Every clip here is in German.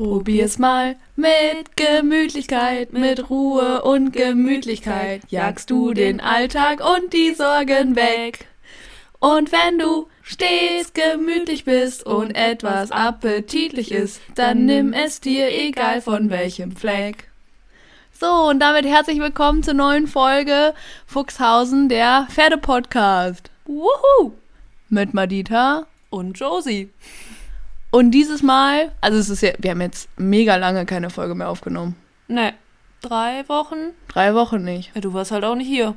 Probier's mal mit Gemütlichkeit, mit Ruhe und Gemütlichkeit. Jagst du den Alltag und die Sorgen weg. Und wenn du stets gemütlich bist und etwas appetitlich ist, dann nimm es dir, egal von welchem Fleck. So, und damit herzlich willkommen zur neuen Folge Fuchshausen, der Pferdepodcast. Wuhu! Mit Madita und Josie. Und dieses Mal, also es ist ja, wir haben jetzt mega lange keine Folge mehr aufgenommen. Ne, drei Wochen? Drei Wochen nicht. Ja, du warst halt auch nicht hier.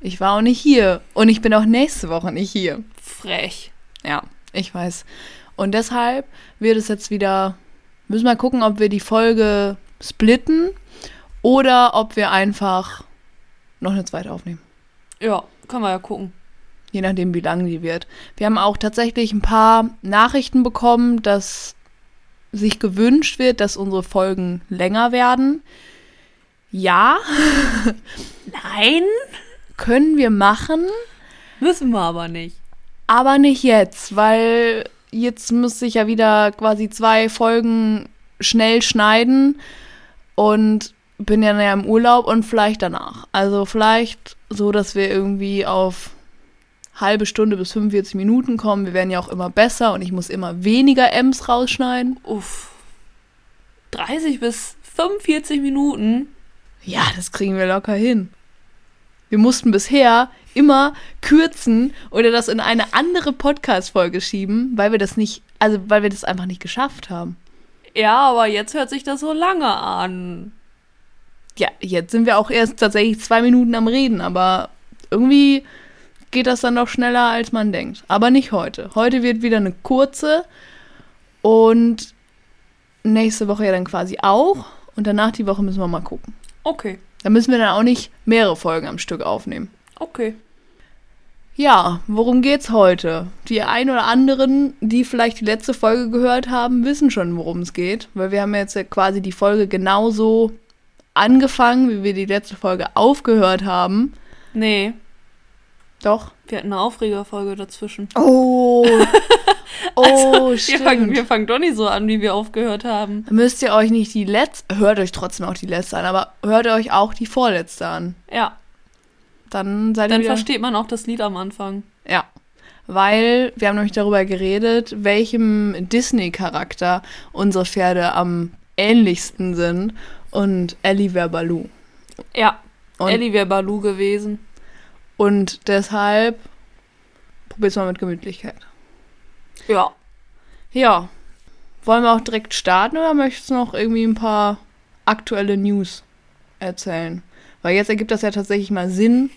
Ich war auch nicht hier. Und ich bin auch nächste Woche nicht hier. Frech. Ja, ich weiß. Und deshalb wird es jetzt wieder, müssen wir mal gucken, ob wir die Folge splitten oder ob wir einfach noch eine zweite aufnehmen. Ja, können wir ja gucken je nachdem, wie lang die wird. Wir haben auch tatsächlich ein paar Nachrichten bekommen, dass sich gewünscht wird, dass unsere Folgen länger werden. Ja. Nein. Können wir machen. Müssen wir aber nicht. Aber nicht jetzt, weil jetzt müsste ich ja wieder quasi zwei Folgen schnell schneiden und bin ja im Urlaub und vielleicht danach. Also vielleicht so, dass wir irgendwie auf halbe Stunde bis 45 Minuten kommen. Wir werden ja auch immer besser und ich muss immer weniger M's rausschneiden. Uff. 30 bis 45 Minuten? Ja, das kriegen wir locker hin. Wir mussten bisher immer kürzen oder das in eine andere Podcast-Folge schieben, weil wir das nicht, also weil wir das einfach nicht geschafft haben. Ja, aber jetzt hört sich das so lange an. Ja, jetzt sind wir auch erst tatsächlich zwei Minuten am Reden, aber irgendwie geht das dann doch schneller, als man denkt. Aber nicht heute. Heute wird wieder eine kurze und nächste Woche ja dann quasi auch. Und danach die Woche müssen wir mal gucken. Okay. Da müssen wir dann auch nicht mehrere Folgen am Stück aufnehmen. Okay. Ja, worum geht's heute? Die ein oder anderen, die vielleicht die letzte Folge gehört haben, wissen schon, worum es geht, weil wir haben jetzt ja quasi die Folge genauso angefangen, wie wir die letzte Folge aufgehört haben. Nee. Doch. Wir hatten eine Aufregerfolge dazwischen. Oh. oh, also, stimmt. Wir fangen, wir fangen doch nicht so an, wie wir aufgehört haben. Müsst ihr euch nicht die letzte, hört euch trotzdem auch die letzte an, aber hört euch auch die vorletzte an. Ja. Dann seid Dann ihr versteht man auch das Lied am Anfang. Ja. Weil wir haben nämlich darüber geredet, welchem Disney-Charakter unsere Pferde am ähnlichsten sind. Und Ellie wäre Baloo. Ja, und Ellie wäre Baloo gewesen. Und deshalb probier's mal mit Gemütlichkeit. Ja. Ja. Wollen wir auch direkt starten oder möchtest du noch irgendwie ein paar aktuelle News erzählen? Weil jetzt ergibt das ja tatsächlich mal Sinn,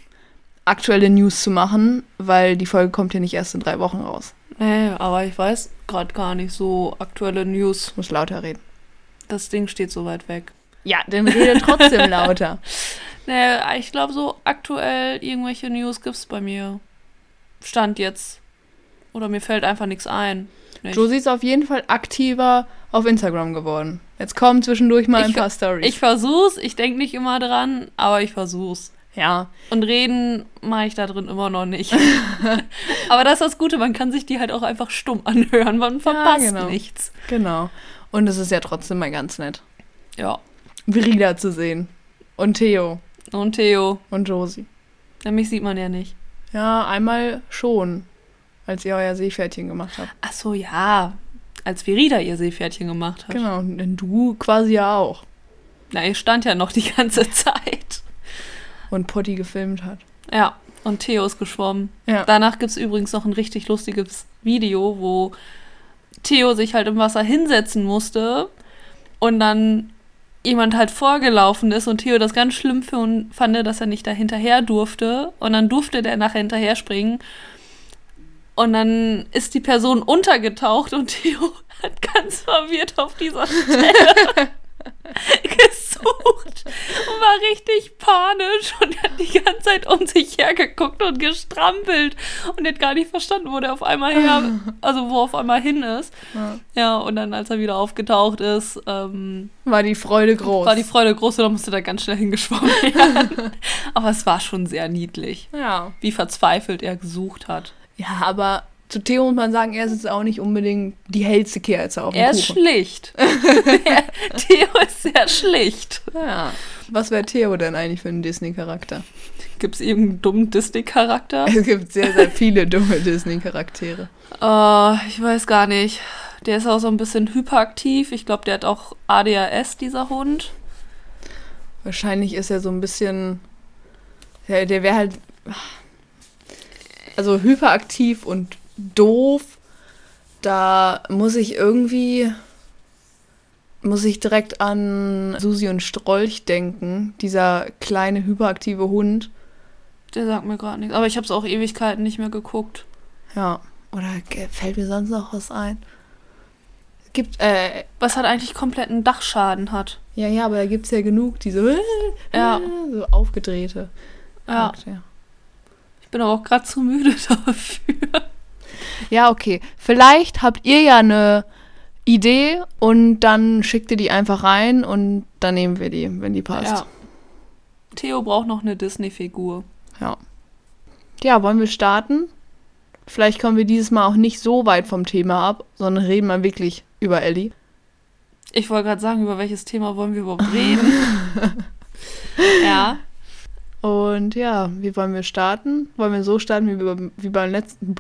aktuelle News zu machen, weil die Folge kommt ja nicht erst in drei Wochen raus. Nee, aber ich weiß gerade gar nicht so aktuelle News. Ich muss lauter reden. Das Ding steht so weit weg. Ja, dann rede trotzdem lauter. Naja, ich glaube, so aktuell irgendwelche News gibt es bei mir. Stand jetzt. Oder mir fällt einfach nichts ein. Nicht. Josie ist auf jeden Fall aktiver auf Instagram geworden. Jetzt kommen zwischendurch mal ein paar Stories. Ich versuch's, ich denke nicht immer dran, aber ich versuch's. Ja. Und reden mache ich da drin immer noch nicht. aber das ist das Gute, man kann sich die halt auch einfach stumm anhören, man verpasst ja, genau. nichts. Genau. Und es ist ja trotzdem mal ganz nett. Ja. Verida zu sehen. Und Theo. Und Theo. Und Josie. Ja, mich sieht man ja nicht. Ja, einmal schon, als ihr euer Seepferdchen gemacht habt. Ach so, ja. Als Verida ihr Seepferdchen gemacht hat. Genau, denn du quasi ja auch. Na, ich stand ja noch die ganze Zeit. Und Potti gefilmt hat. Ja, und Theo ist geschwommen. Ja. Danach gibt es übrigens noch ein richtig lustiges Video, wo Theo sich halt im Wasser hinsetzen musste und dann jemand halt vorgelaufen ist und Theo das ganz schlimm fand, dass er nicht da hinterher durfte. Und dann durfte der nachher hinterher springen. Und dann ist die Person untergetaucht und Theo hat ganz verwirrt auf dieser Stelle gesucht und war richtig panisch und hat die ganze Zeit um sich hergeguckt und gestrampelt und hat gar nicht verstanden, wo der auf einmal her, also wo auf einmal hin ist. Ja, ja und dann, als er wieder aufgetaucht ist, ähm, war die Freude groß. War die Freude groß und dann musste da ganz schnell hingeschwommen werden. aber es war schon sehr niedlich. Ja. Wie verzweifelt er gesucht hat. Ja, aber zu Theo muss man sagen, er ist jetzt auch nicht unbedingt die hellste Kerze auf dem Er ist Kuchen. schlicht. Der Theo ist sehr schlicht. Ja. Was wäre Theo denn eigentlich für ein Disney-Charakter? Gibt es irgendeinen dummen Disney-Charakter? Es gibt sehr, sehr viele dumme Disney-Charaktere. Äh, ich weiß gar nicht. Der ist auch so ein bisschen hyperaktiv. Ich glaube, der hat auch ADHS, dieser Hund. Wahrscheinlich ist er so ein bisschen. Ja, der wäre halt. Also hyperaktiv und doof. Da muss ich irgendwie. Muss ich direkt an Susi und Strolch denken. Dieser kleine hyperaktive Hund. Der sagt mir gerade nichts. Aber ich habe es auch Ewigkeiten nicht mehr geguckt. Ja. Oder fällt mir sonst noch was ein? Gibt. Äh, Was hat eigentlich kompletten Dachschaden hat. ja, ja, aber da gibt es ja genug, diese. Ja. So aufgedrehte. Ja. Ich bin aber auch gerade zu müde dafür. Ja, okay. Vielleicht habt ihr ja eine Idee und dann schickt ihr die einfach rein und dann nehmen wir die, wenn die passt. Ja. Theo braucht noch eine Disney-Figur. Ja. Ja, wollen wir starten? Vielleicht kommen wir dieses Mal auch nicht so weit vom Thema ab, sondern reden mal wirklich über Ellie. Ich wollte gerade sagen, über welches Thema wollen wir überhaupt reden? ja. Und ja, wie wollen wir starten? Wollen wir so starten, wie wir, wie beim letzten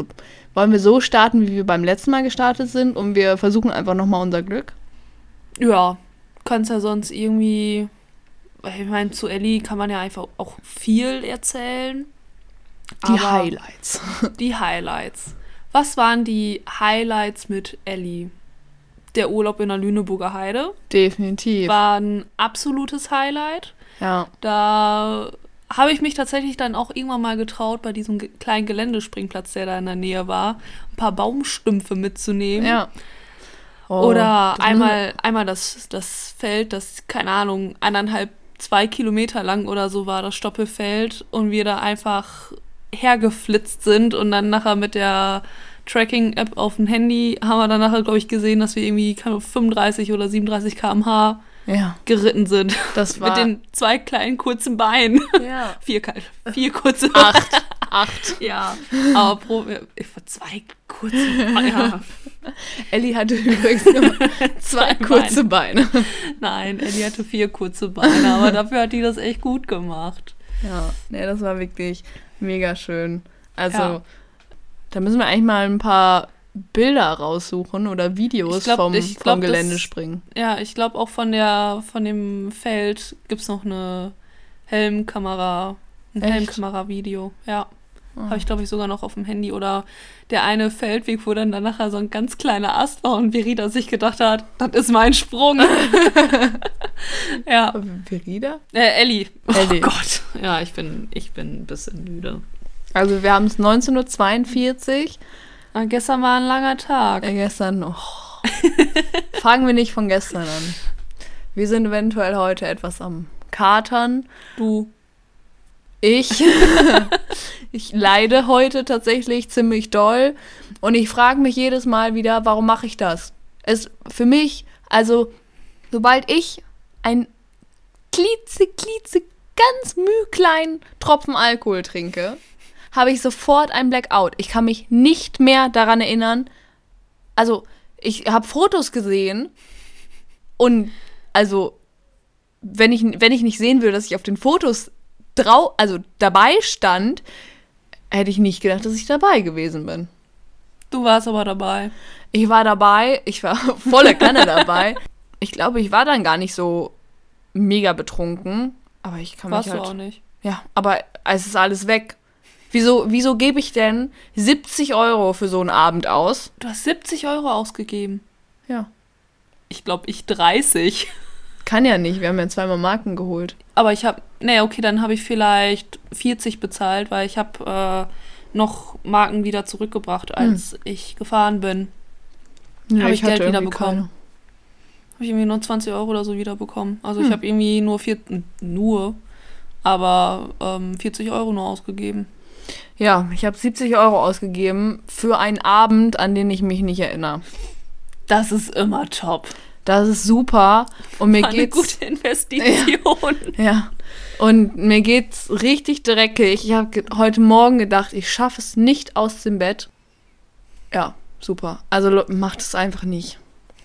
Wollen wir so starten, wie wir beim letzten Mal gestartet sind und wir versuchen einfach nochmal unser Glück? Ja. Kannst ja sonst irgendwie. Ich meine, zu Ellie kann man ja einfach auch viel erzählen. Die Highlights. Die Highlights. Was waren die Highlights mit Ellie? Der Urlaub in der Lüneburger Heide Definitiv. war ein absolutes Highlight. ja. Da habe ich mich tatsächlich dann auch irgendwann mal getraut, bei diesem kleinen Geländespringplatz, der da in der Nähe war, ein paar Baumstümpfe mitzunehmen. Ja. Oh, Oder einmal, einmal das, das Feld, das, keine Ahnung, eineinhalb, zwei Kilometer lang oder so war, das Stoppelfeld, und wir da einfach hergeflitzt sind und dann nachher mit der Tracking-App auf dem Handy haben wir dann nachher, glaube ich, gesehen, dass wir irgendwie keine Ahnung, 35 oder 37 km/h Ja, geritten sind. das war. Mit den zwei kleinen kurzen Beinen. ja. Vier, vier kurze Acht. Acht. Ja, aber pro, ich war zwei kurze ja. Ellie hatte übrigens nur zwei kurze Beine. Nein, Ellie hatte vier kurze Beine, aber dafür hat die das echt gut gemacht. Ja, nee, das war wirklich mega schön. Also, Ja. da müssen wir eigentlich mal ein paar Bilder raussuchen oder Videos Ich glaub- vom, ich vom glaub, das- Geländespringen. Ja, ich glaube auch von der von dem Feld gibt es noch eine Helmkamera, ein? Helmkamera-Video. Ja. Ah. Habe ich, glaube ich, sogar noch auf dem Handy. Oder der eine Feldweg, wo dann, nachher so ein ganz kleiner Ast war und Verida sich gedacht hat, das ist mein Sprung. ja. Verida? Äh, Ellie. Ellie. Oh Gott. Ja, ich bin, ich bin ein bisschen müde. Also, wir haben es 1942. Ah, gestern war ein langer Tag. Äh, gestern noch. Fangen wir nicht von gestern an. Wir sind eventuell heute etwas am Katern. Du. Ich, ich leide heute tatsächlich ziemlich doll und ich frage mich jedes Mal wieder, warum mache ich das? Es für mich, also sobald ich ein klitze, habe ich sofort ein Blackout. Ich kann mich nicht mehr daran erinnern. Also ich habe Fotos gesehen und also wenn ich, wenn ich nicht sehen würde, dass ich auf den Fotos drau also dabei stand, hätte ich nicht gedacht, dass ich dabei gewesen bin. Du warst aber dabei. Ich war dabei, ich war volle Kanne dabei. Ich glaube, ich war dann gar nicht so mega betrunken, aber ich kann Warst mich du halt auch nicht. ja, aber es ist alles weg. Wieso, wieso gebe ich denn 70 Euro für so einen Abend aus? Du hast 70 Euro ausgegeben. Ja. Ich glaube, ich 30. Kann ja nicht, wir haben ja zweimal Marken geholt. Aber ich habe, nee, okay, dann habe ich vielleicht 40 bezahlt, weil ich habe äh, noch Marken wieder zurückgebracht, als ich gefahren bin. Ja, Hab ich Geld hatte irgendwie wiederbekommen. keine. Habe ich irgendwie nur 20 Euro oder so wiederbekommen. Also Hm. ich habe irgendwie nur vier, nur, aber ähm, 40 Euro nur ausgegeben. Ja, ich habe 70 Euro ausgegeben für einen Abend, an den ich mich nicht erinnere. Das ist immer top. Das ist super und mir War eine geht's gute Investition. ja und mir geht's richtig dreckig. Ich habe heute Morgen gedacht, ich schaffe es nicht aus dem Bett. Ja, super. Also macht es einfach nicht.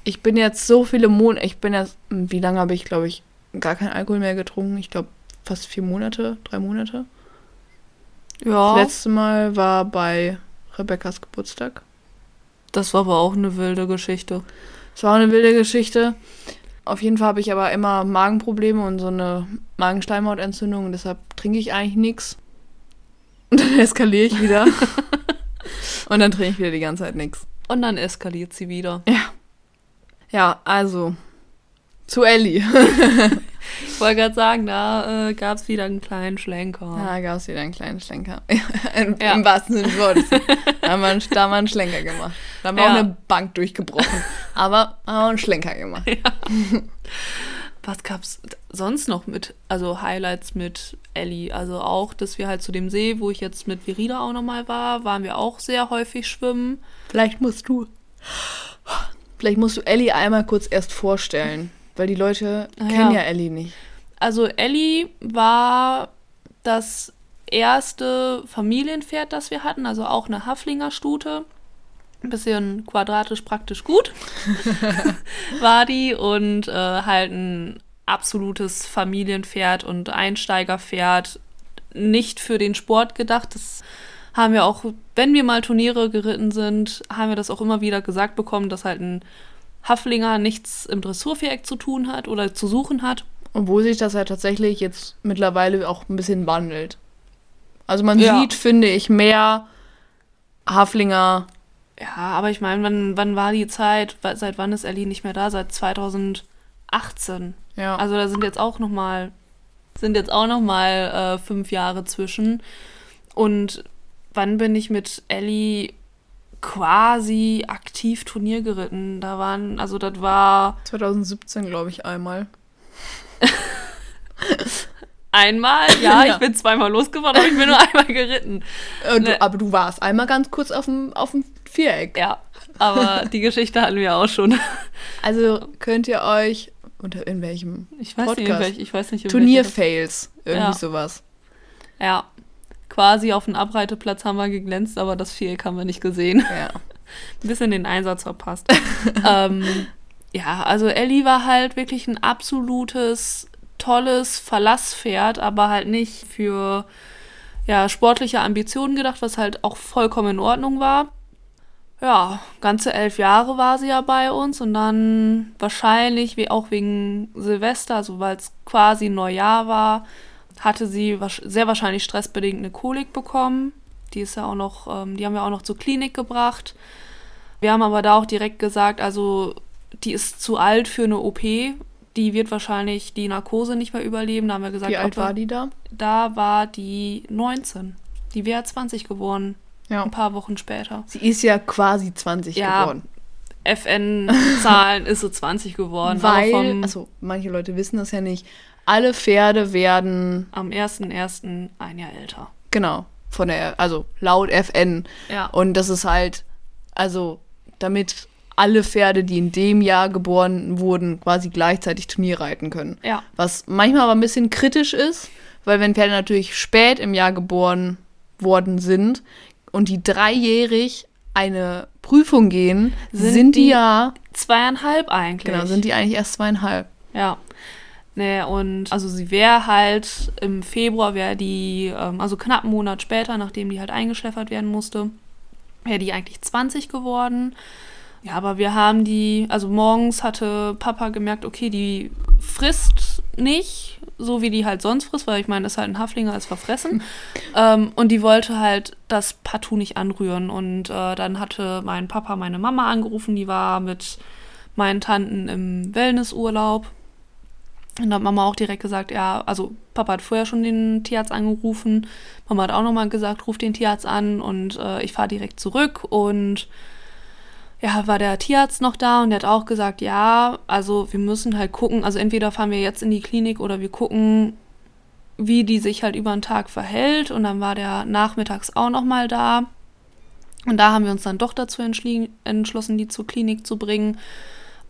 Ich bin jetzt so viele Monate, ich bin jetzt, wie lange habe ich, glaube ich, gar keinen Alkohol mehr getrunken? Ich glaube fast vier Monate, drei Monate. Ja, Das letzte Mal war bei Rebecca's Geburtstag. das war aber auch eine wilde Geschichte. Es war eine wilde Geschichte. Auf jeden Fall habe ich aber immer Magenprobleme und so eine Magenschleimhautentzündung. Deshalb trinke ich eigentlich nichts. Und dann eskaliere ich wieder. und dann trinke ich wieder die ganze Zeit nichts. Und dann eskaliert sie wieder. Ja, also zu Ellie. Ich wollte gerade sagen, da äh, gab es wieder einen kleinen Schlenker. Da gab es wieder einen kleinen Schlenker. Im, Ja. Im wahrsten Sinne des Wortes. Da haben wir einen, da haben wir einen Schlenker gemacht. Da haben wir Ja. auch eine Bank durchgebrochen. Aber haben wir einen Schlenker gemacht. Was gab's sonst noch mit, also Highlights mit Ellie? Also auch, dass wir halt zu dem See, wo ich jetzt mit Verida auch nochmal war, waren wir auch sehr häufig schwimmen. Vielleicht musst du. Vielleicht musst du Ellie einmal kurz erst vorstellen. Weil die Leute Ah, kennen ja. ja Ellie nicht. Also Ellie war das erste Familienpferd, das wir hatten, also auch eine Haflinger Stute. Ein bisschen quadratisch praktisch gut war die und äh, halt ein absolutes Familienpferd und Einsteigerpferd. Nicht für den Sport gedacht. Das haben wir auch, wenn wir mal Turniere geritten sind, haben wir das auch immer wieder gesagt bekommen, dass halt ein Haflinger nichts im Dressurviereck zu tun hat oder zu suchen hat. Obwohl sich das ja tatsächlich jetzt mittlerweile auch ein bisschen wandelt. Also man Ja. sieht, finde ich, mehr Haflinger. Ja, aber ich meine, wann, wann war die Zeit? Seit wann ist Ellie nicht mehr da? Seit 2018. Ja. Also da sind jetzt auch noch mal sind jetzt auch noch mal äh, fünf Jahre zwischen. Und wann bin ich mit Ellie quasi aktiv Turnier geritten? Da waren, also das war 2017, glaube ich, einmal. einmal, ja, Ja. ich bin zweimal losgefahren, aber ich bin nur einmal geritten. Äh, du, Ne. aber du warst einmal ganz kurz auf dem, auf dem Viereck. Ja, aber die Geschichte hatten wir auch schon. Also könnt ihr euch unter in welchem Ich weiß nicht, in Podcast. welch, ich weiß nicht, in Turnierfails, irgendwie Ja. sowas. Ja, quasi auf dem Abreiteplatz haben wir geglänzt, aber das Viereck haben wir nicht gesehen. Ja. Ein bisschen den Einsatz verpasst. ähm, ja, also Ellie war halt wirklich ein absolutes, tolles Verlasspferd, aber halt nicht für ja, sportliche Ambitionen gedacht, was halt auch vollkommen in Ordnung war. Ja, ganze elf Jahre war sie ja bei uns und dann wahrscheinlich, wie auch wegen Silvester, also weil es quasi Neujahr war, hatte sie sehr wahrscheinlich stressbedingt eine Kolik bekommen. Die ist ja auch noch, ähm, die haben wir auch noch zur Klinik gebracht. Wir haben aber da auch direkt gesagt, also die ist zu alt für eine OP. Die wird wahrscheinlich die Narkose nicht mehr überleben. Da haben wir gesagt, Wie alt war die da? Da war die 19. Die wäre 20 geworden, Ja. ein paar Wochen später. Sie ist ja quasi 20 Ja, geworden. FN-Zahlen ist so 20 geworden. Weil, also manche Leute wissen das ja nicht, alle Pferde werden, am 1.1. ein Jahr älter. genau, von der, also laut FN. Ja. Und das ist halt, also damit alle Pferde, die in dem Jahr geboren wurden, quasi gleichzeitig Turnier reiten können. Ja. Was manchmal aber ein bisschen kritisch ist, weil wenn Pferde natürlich spät im Jahr geboren worden sind und die dreijährig eine Prüfung gehen, Sind sind, die, die- ja, Zweieinhalb eigentlich. genau, sind die eigentlich erst zweieinhalb. Ja. Nee, und also sie wäre halt im Februar, wäre die, ähm, also knapp einen Monat später, nachdem die halt eingeschläfert werden musste, wäre die eigentlich 20 geworden. Ja, aber wir haben die, also morgens hatte Papa gemerkt, okay, die frisst nicht, so wie die halt sonst frisst, weil ich meine, ist halt ein Haflinger, ist verfressen. ähm, und die wollte halt das partout nicht anrühren. Und äh, dann hatte mein Papa meine Mama angerufen, die war mit meinen Tanten im Wellnessurlaub. Und da hat Mama auch direkt gesagt, ja, also Papa hat vorher schon den Tierarzt angerufen. Mama hat auch nochmal gesagt, ruf den Tierarzt an und äh, ich fahre direkt zurück. Und ja, war der Tierarzt noch da und der hat auch gesagt, ja, also wir müssen halt gucken, also entweder fahren wir jetzt in die Klinik oder wir gucken, wie die sich halt über den Tag verhält. Und dann war der nachmittags auch nochmal da. Und da haben wir uns dann doch dazu entschlossen, die zur Klinik zu bringen.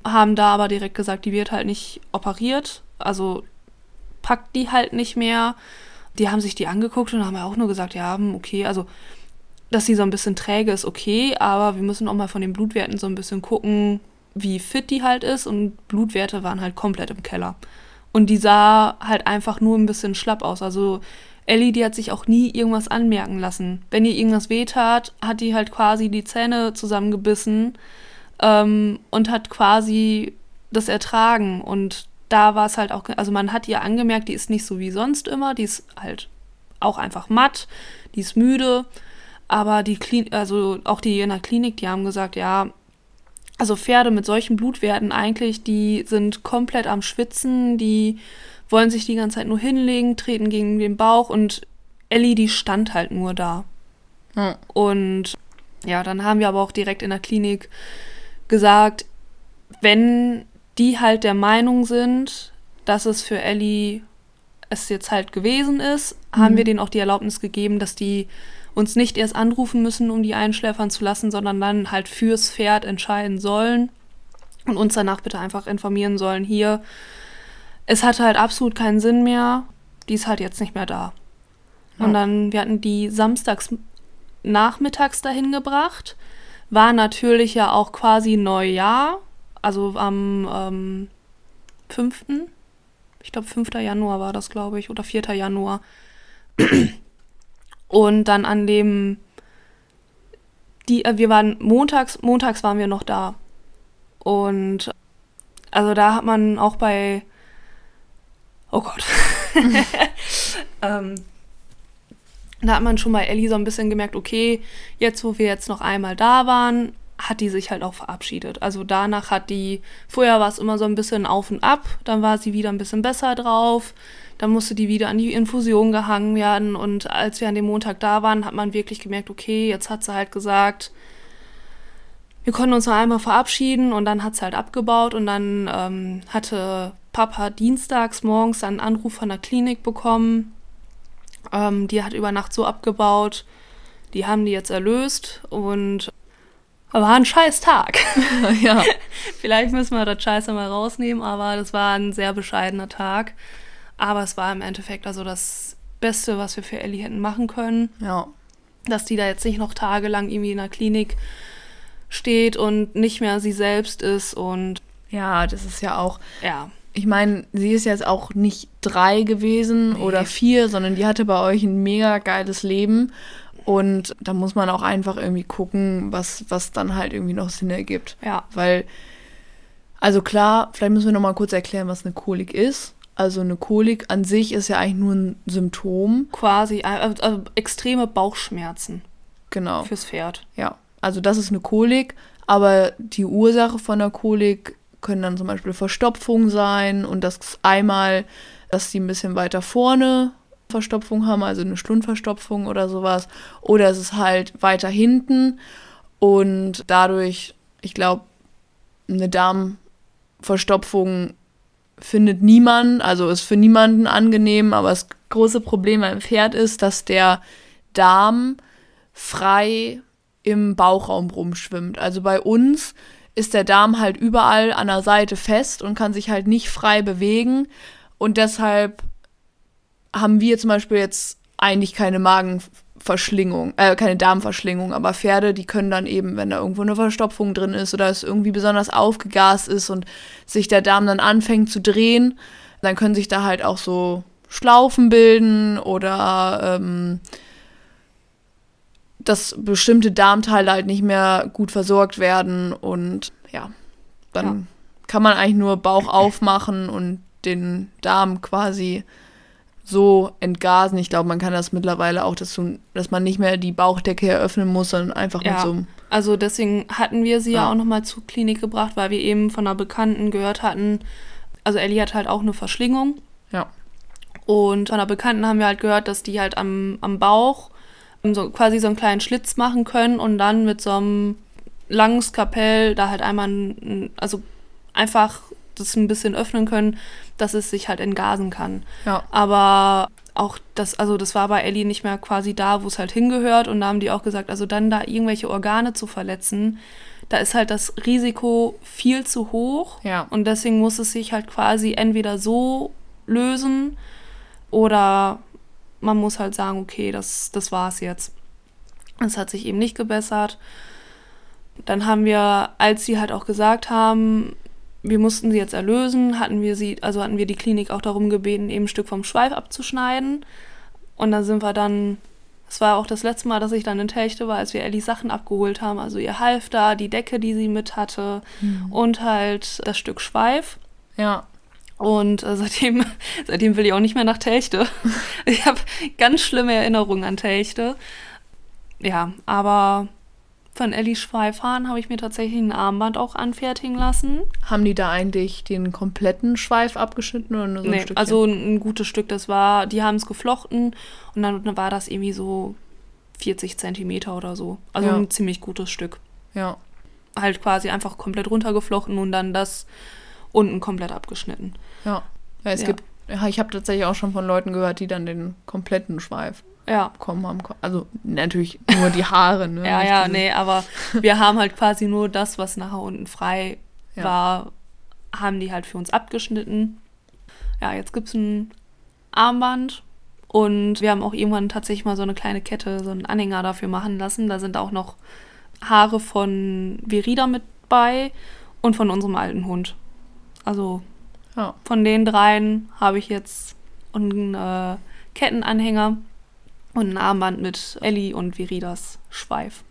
Haben da aber direkt gesagt, die wird halt nicht operiert. Also packt die halt nicht mehr. Die haben sich die angeguckt und haben ja auch nur gesagt, ja, hm, okay, also dass sie so ein bisschen träge ist, okay, aber wir müssen auch mal von den Blutwerten so ein bisschen gucken, wie fit die halt ist. Und Blutwerte waren halt komplett im Keller. Und die sah halt einfach nur ein bisschen schlapp aus. Also Ellie, die hat sich auch nie irgendwas anmerken lassen. Wenn ihr irgendwas wehtat, hat die halt quasi die Zähne zusammengebissen ähm, und hat quasi das ertragen. Und da war es halt auch, also man hat ihr angemerkt, die ist nicht so wie sonst immer, die ist halt auch einfach matt, die ist müde. Aber die Klinik, also auch die in der Klinik, die haben gesagt, ja, also Pferde mit solchen Blutwerten eigentlich, die sind komplett am Schwitzen, die wollen sich die ganze Zeit nur hinlegen, treten gegen den Bauch und Ellie, die stand halt nur da. Hm. Und ja, dann haben wir aber auch direkt in der Klinik gesagt, wenn die halt der Meinung sind, dass es für Ellie es jetzt halt gewesen ist, mhm. haben wir denen auch die Erlaubnis gegeben, dass die uns nicht erst anrufen müssen, um die einschläfern zu lassen, sondern dann halt fürs Pferd entscheiden sollen und uns danach bitte einfach informieren sollen, hier, es hatte halt absolut keinen Sinn mehr, die ist halt jetzt nicht mehr da. Ja. Und dann, wir hatten die samstags nachmittags dahin gebracht, war natürlich ja auch quasi Neujahr, also am ähm, 5. Ich glaube, 5. Januar war das, glaube ich, oder 4. Januar. Und dann an dem, die, äh, wir waren montags, montags waren wir noch da. Und also da hat man auch bei, oh Gott, ähm, da hat man schon bei Ellie so ein bisschen gemerkt, okay, jetzt wo wir jetzt noch einmal da waren, hat die sich halt auch verabschiedet. Also danach hat die, vorher war es immer so ein bisschen auf und ab, dann war sie wieder ein bisschen besser drauf, dann musste die wieder an die Infusion gehangen werden. Und als wir an dem Montag da waren, hat man wirklich gemerkt, okay, jetzt hat sie halt gesagt, wir konnten uns noch einmal verabschieden und dann hat sie halt abgebaut und dann ähm, hatte Papa dienstags morgens einen Anruf von der Klinik bekommen. Ähm, die hat über Nacht so abgebaut. Die haben die jetzt erlöst und war ein scheiß Tag. ja. Vielleicht müssen wir das Scheiße mal rausnehmen, aber das war ein sehr bescheidener Tag. Aber es war im Endeffekt also das Beste, was wir für Ellie hätten machen können. Ja. Dass die da jetzt nicht noch tagelang irgendwie in der Klinik steht und nicht mehr sie selbst ist und. Ja, das ist ja auch. Ja. Ich meine, sie ist jetzt auch nicht drei gewesen nee. oder vier, sondern die hatte bei euch ein mega geiles Leben. Und da muss man auch einfach irgendwie gucken, was, was dann halt irgendwie noch Sinn ergibt. Ja. Weil, also klar, vielleicht müssen wir noch mal kurz erklären, was eine Kolik ist. Also eine Kolik an sich ist ja eigentlich nur ein Symptom. Quasi, also, also extreme Bauchschmerzen. Genau. Fürs Pferd. Ja, also das ist eine Kolik, aber die Ursache von der Kolik können dann zum Beispiel Verstopfung sein und das einmal, dass die ein bisschen weiter vorne Verstopfung haben, also eine Schlundverstopfung oder sowas, oder es ist halt weiter hinten und dadurch, ich glaube, eine Darmverstopfung findet niemand, also ist für niemanden angenehm, aber das große Problem beim Pferd ist, dass der Darm frei im Bauchraum rumschwimmt. Also bei uns ist der Darm halt überall an der Seite fest und kann sich halt nicht frei bewegen. Und deshalb haben wir zum Beispiel jetzt eigentlich keine Magen Verschlingung, äh, keine Darmverschlingung, aber Pferde, die können dann eben, wenn da irgendwo eine Verstopfung drin ist oder es irgendwie besonders aufgegast ist und sich der Darm dann anfängt zu drehen, dann können sich da halt auch so Schlaufen bilden oder ähm, dass bestimmte Darmteile halt nicht mehr gut versorgt werden und ja, dann ja. kann man eigentlich nur Bauch aufmachen und den Darm quasi so entgasen. Ich glaube, man kann das mittlerweile auch, dass, du, dass man nicht mehr die Bauchdecke eröffnen muss, sondern einfach ja. mit so einem. Also deswegen hatten wir sie ja, ja auch nochmal zur Klinik gebracht, weil wir eben von einer Bekannten gehört hatten, also Ellie hat halt auch eine Verschlingung. Ja. Und von einer Bekannten haben wir halt gehört, dass die halt am, am Bauch so quasi so einen kleinen Schlitz machen können und dann mit so einem langen Skapell da halt einmal, also einfach das ein bisschen öffnen können, dass es sich halt entgasen kann. Ja. Aber auch das, also das war bei Ellie nicht mehr quasi da, wo es halt hingehört. Und da haben die auch gesagt, also dann da irgendwelche Organe zu verletzen, da ist halt das Risiko viel zu hoch. Ja. Und deswegen muss es sich halt quasi entweder so lösen oder man muss halt sagen, okay, das, das war's jetzt. Es hat sich eben nicht gebessert. Dann haben wir, als sie halt auch gesagt haben, wir mussten sie jetzt erlösen, hatten wir sie, also hatten wir die Klinik auch darum gebeten, eben ein Stück vom Schweif abzuschneiden. Und dann sind wir dann, es war auch das letzte Mal, dass ich dann in Techte war, als wir Ellie Sachen abgeholt haben, also ihr Halfter, die Decke, die sie mit hatte Mhm. und halt das Stück Schweif. Ja. Und äh, seitdem, seitdem will ich auch nicht mehr nach Telchte. Ich habe ganz schlimme Erinnerungen an Telchte. Ja, aber von Ellie Schweifhahn habe ich mir tatsächlich ein Armband auch anfertigen lassen. Haben die da eigentlich den kompletten Schweif abgeschnitten oder nur so ein Nee, Stückchen? also ein, ein gutes Stück, das war, die haben es geflochten und dann war das irgendwie so 40 Zentimeter oder so. Also Ja. ein ziemlich gutes Stück. ja. Halt quasi einfach komplett runtergeflochten und dann das unten komplett abgeschnitten. Ja. ja es Ja. gibt, ja, ich habe tatsächlich auch schon von Leuten gehört, die dann den kompletten Schweif Ja, bekommen haben. Also natürlich nur die Haare, ne? Ja, ja, nee, aber wir haben halt quasi nur das, was nachher unten frei Ja. war, haben die halt für uns abgeschnitten. Ja, jetzt gibt es ein Armband und wir haben auch irgendwann tatsächlich mal so eine kleine Kette, so einen Anhänger dafür machen lassen. Da sind auch noch Haare von Verida mit bei und von unserem alten Hund. Also Ja. von den dreien habe ich jetzt einen äh, Kettenanhänger und ein Armband mit Ellie und Viridas Schweif.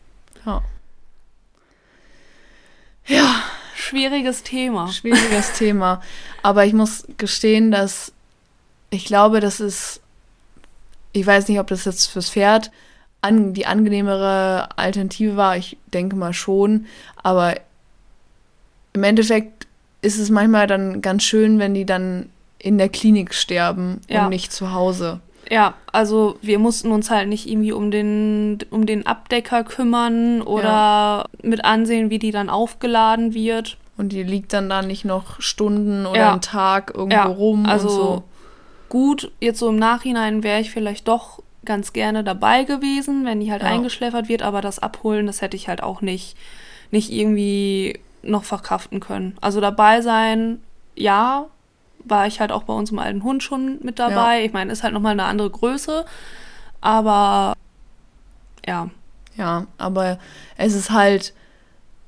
ja. Schwieriges Thema. Schwieriges Thema. Aber ich muss gestehen, dass ich glaube, das ist, ich weiß nicht, ob das jetzt fürs Pferd an, die angenehmere Alternative war. Ich denke mal schon. Aber im Endeffekt ist es manchmal dann ganz schön, wenn die dann in der Klinik sterben Ja. und nicht zu Hause. Ja, also wir mussten uns halt nicht irgendwie um den, um den Abdecker kümmern oder mit ansehen, wie die dann aufgeladen wird. Und die liegt dann da nicht noch Stunden oder Ja. einen Tag irgendwo Ja, rum also so. gut, jetzt so im Nachhinein wäre ich vielleicht doch ganz gerne dabei gewesen, wenn die halt Ja. eingeschläfert wird, aber das Abholen, das hätte ich halt auch nicht, nicht irgendwie noch verkraften können. Also dabei sein, ja, war ich halt auch bei unserem alten Hund schon mit dabei. Ich meine, ist halt nochmal eine andere Größe, aber ja, Ja, aber es ist halt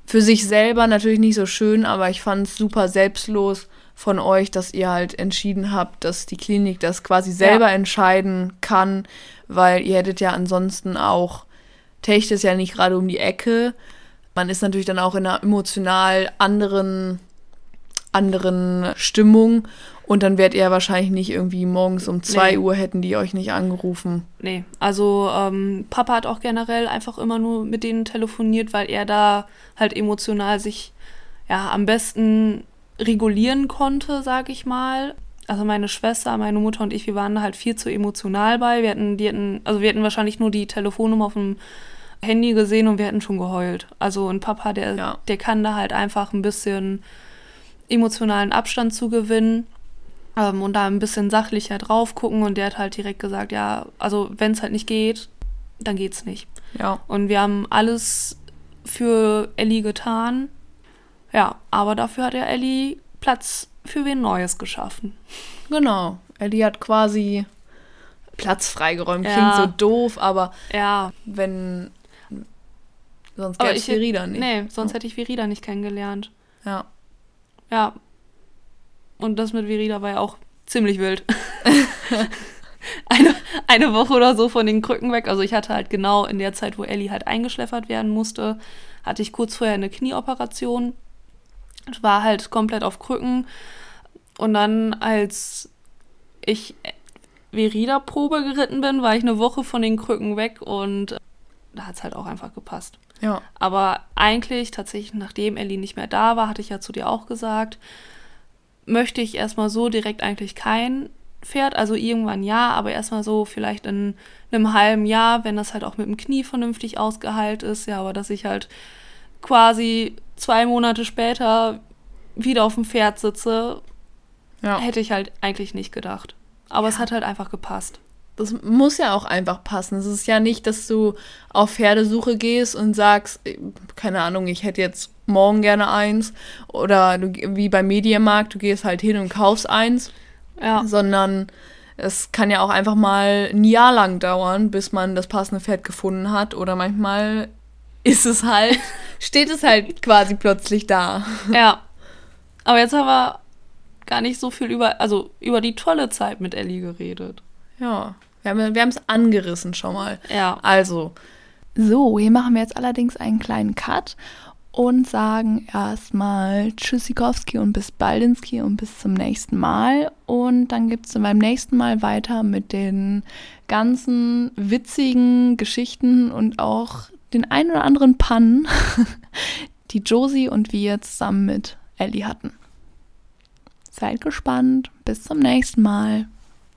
für sich selber natürlich nicht so schön, aber ich fand es super selbstlos von euch, dass ihr halt entschieden habt, dass die Klinik das quasi selber entscheiden kann, weil ihr hättet ja ansonsten auch, Techt ist ja nicht gerade um die Ecke. Man ist natürlich dann auch in einer emotional anderen, anderen Stimmung und dann wärt ihr wahrscheinlich nicht irgendwie morgens um zwei Nee. Uhr hätten die euch nicht angerufen. Nee, also ähm, Papa hat auch generell einfach immer nur mit denen telefoniert, weil er da halt emotional sich ja am besten regulieren konnte, sag ich mal. Also meine Schwester, meine Mutter und ich, wir waren da halt viel zu emotional bei. Wir hatten, die hatten, also wir hatten wahrscheinlich nur die Telefonnummer auf dem Handy gesehen und wir hätten schon geheult. Also ein Papa, der, Ja. der kann da halt einfach ein bisschen emotionalen Abstand zu gewinnen ähm, und da ein bisschen sachlicher drauf gucken und der hat halt direkt gesagt, ja, also wenn es halt nicht geht, dann geht's nicht. Ja. Und wir haben alles für Ellie getan. Ja, aber dafür hat ja Ellie Platz für wen Neues geschaffen. Genau. Ellie hat quasi Platz freigeräumt. Ja. Klingt so doof, aber Ja, wenn. Sonst gäbe es ich Verida nicht. nee, sonst hätte ich Virida nicht kennengelernt. Ja. Ja. Und das mit Virida war ja auch ziemlich wild. eine, eine Woche oder so von den Krücken weg. Also ich hatte halt genau in der Zeit, wo Ellie halt eingeschläfert werden musste, hatte ich kurz vorher eine Knieoperation. Ich war halt komplett auf Krücken. Und dann, als ich Verida-Probe geritten bin, war ich eine Woche von den Krücken weg und da hat es halt auch einfach gepasst. Ja. Aber eigentlich, tatsächlich, nachdem Ellie nicht mehr da war, hatte ich ja zu dir auch gesagt, möchte ich erstmal so direkt eigentlich kein Pferd. Also irgendwann ja, aber erstmal so vielleicht in einem halben Jahr, wenn das halt auch mit dem Knie vernünftig ausgeheilt ist. Ja, aber dass ich halt quasi zwei Monate später wieder auf dem Pferd sitze, ja. hätte ich halt eigentlich nicht gedacht. Aber es hat halt einfach gepasst. Das muss ja auch einfach passen. Es ist ja nicht, dass du auf Pferdesuche gehst und sagst, äh, keine Ahnung, ich hätte jetzt morgen gerne eins. Oder du, wie beim Mediamarkt, du gehst halt hin und kaufst eins. Ja, Sondern es kann ja auch einfach mal ein Jahr lang dauern, bis man das passende Pferd gefunden hat. Oder manchmal ist es halt, steht es halt quasi plötzlich da. Ja. Aber jetzt haben wir gar nicht so viel über, also über die tolle Zeit mit Ellie geredet. Ja, wir haben wir es angerissen schon mal. Ja. Also, So, hier machen wir jetzt allerdings einen kleinen Cut und sagen erstmal Tschüssikowski und bis Baldinski und bis zum nächsten Mal. Und dann gibt es beim nächsten Mal weiter mit den ganzen witzigen Geschichten und auch den ein oder anderen Pannen, die Josie und wir zusammen mit Ellie hatten. Seid gespannt. Bis zum nächsten Mal.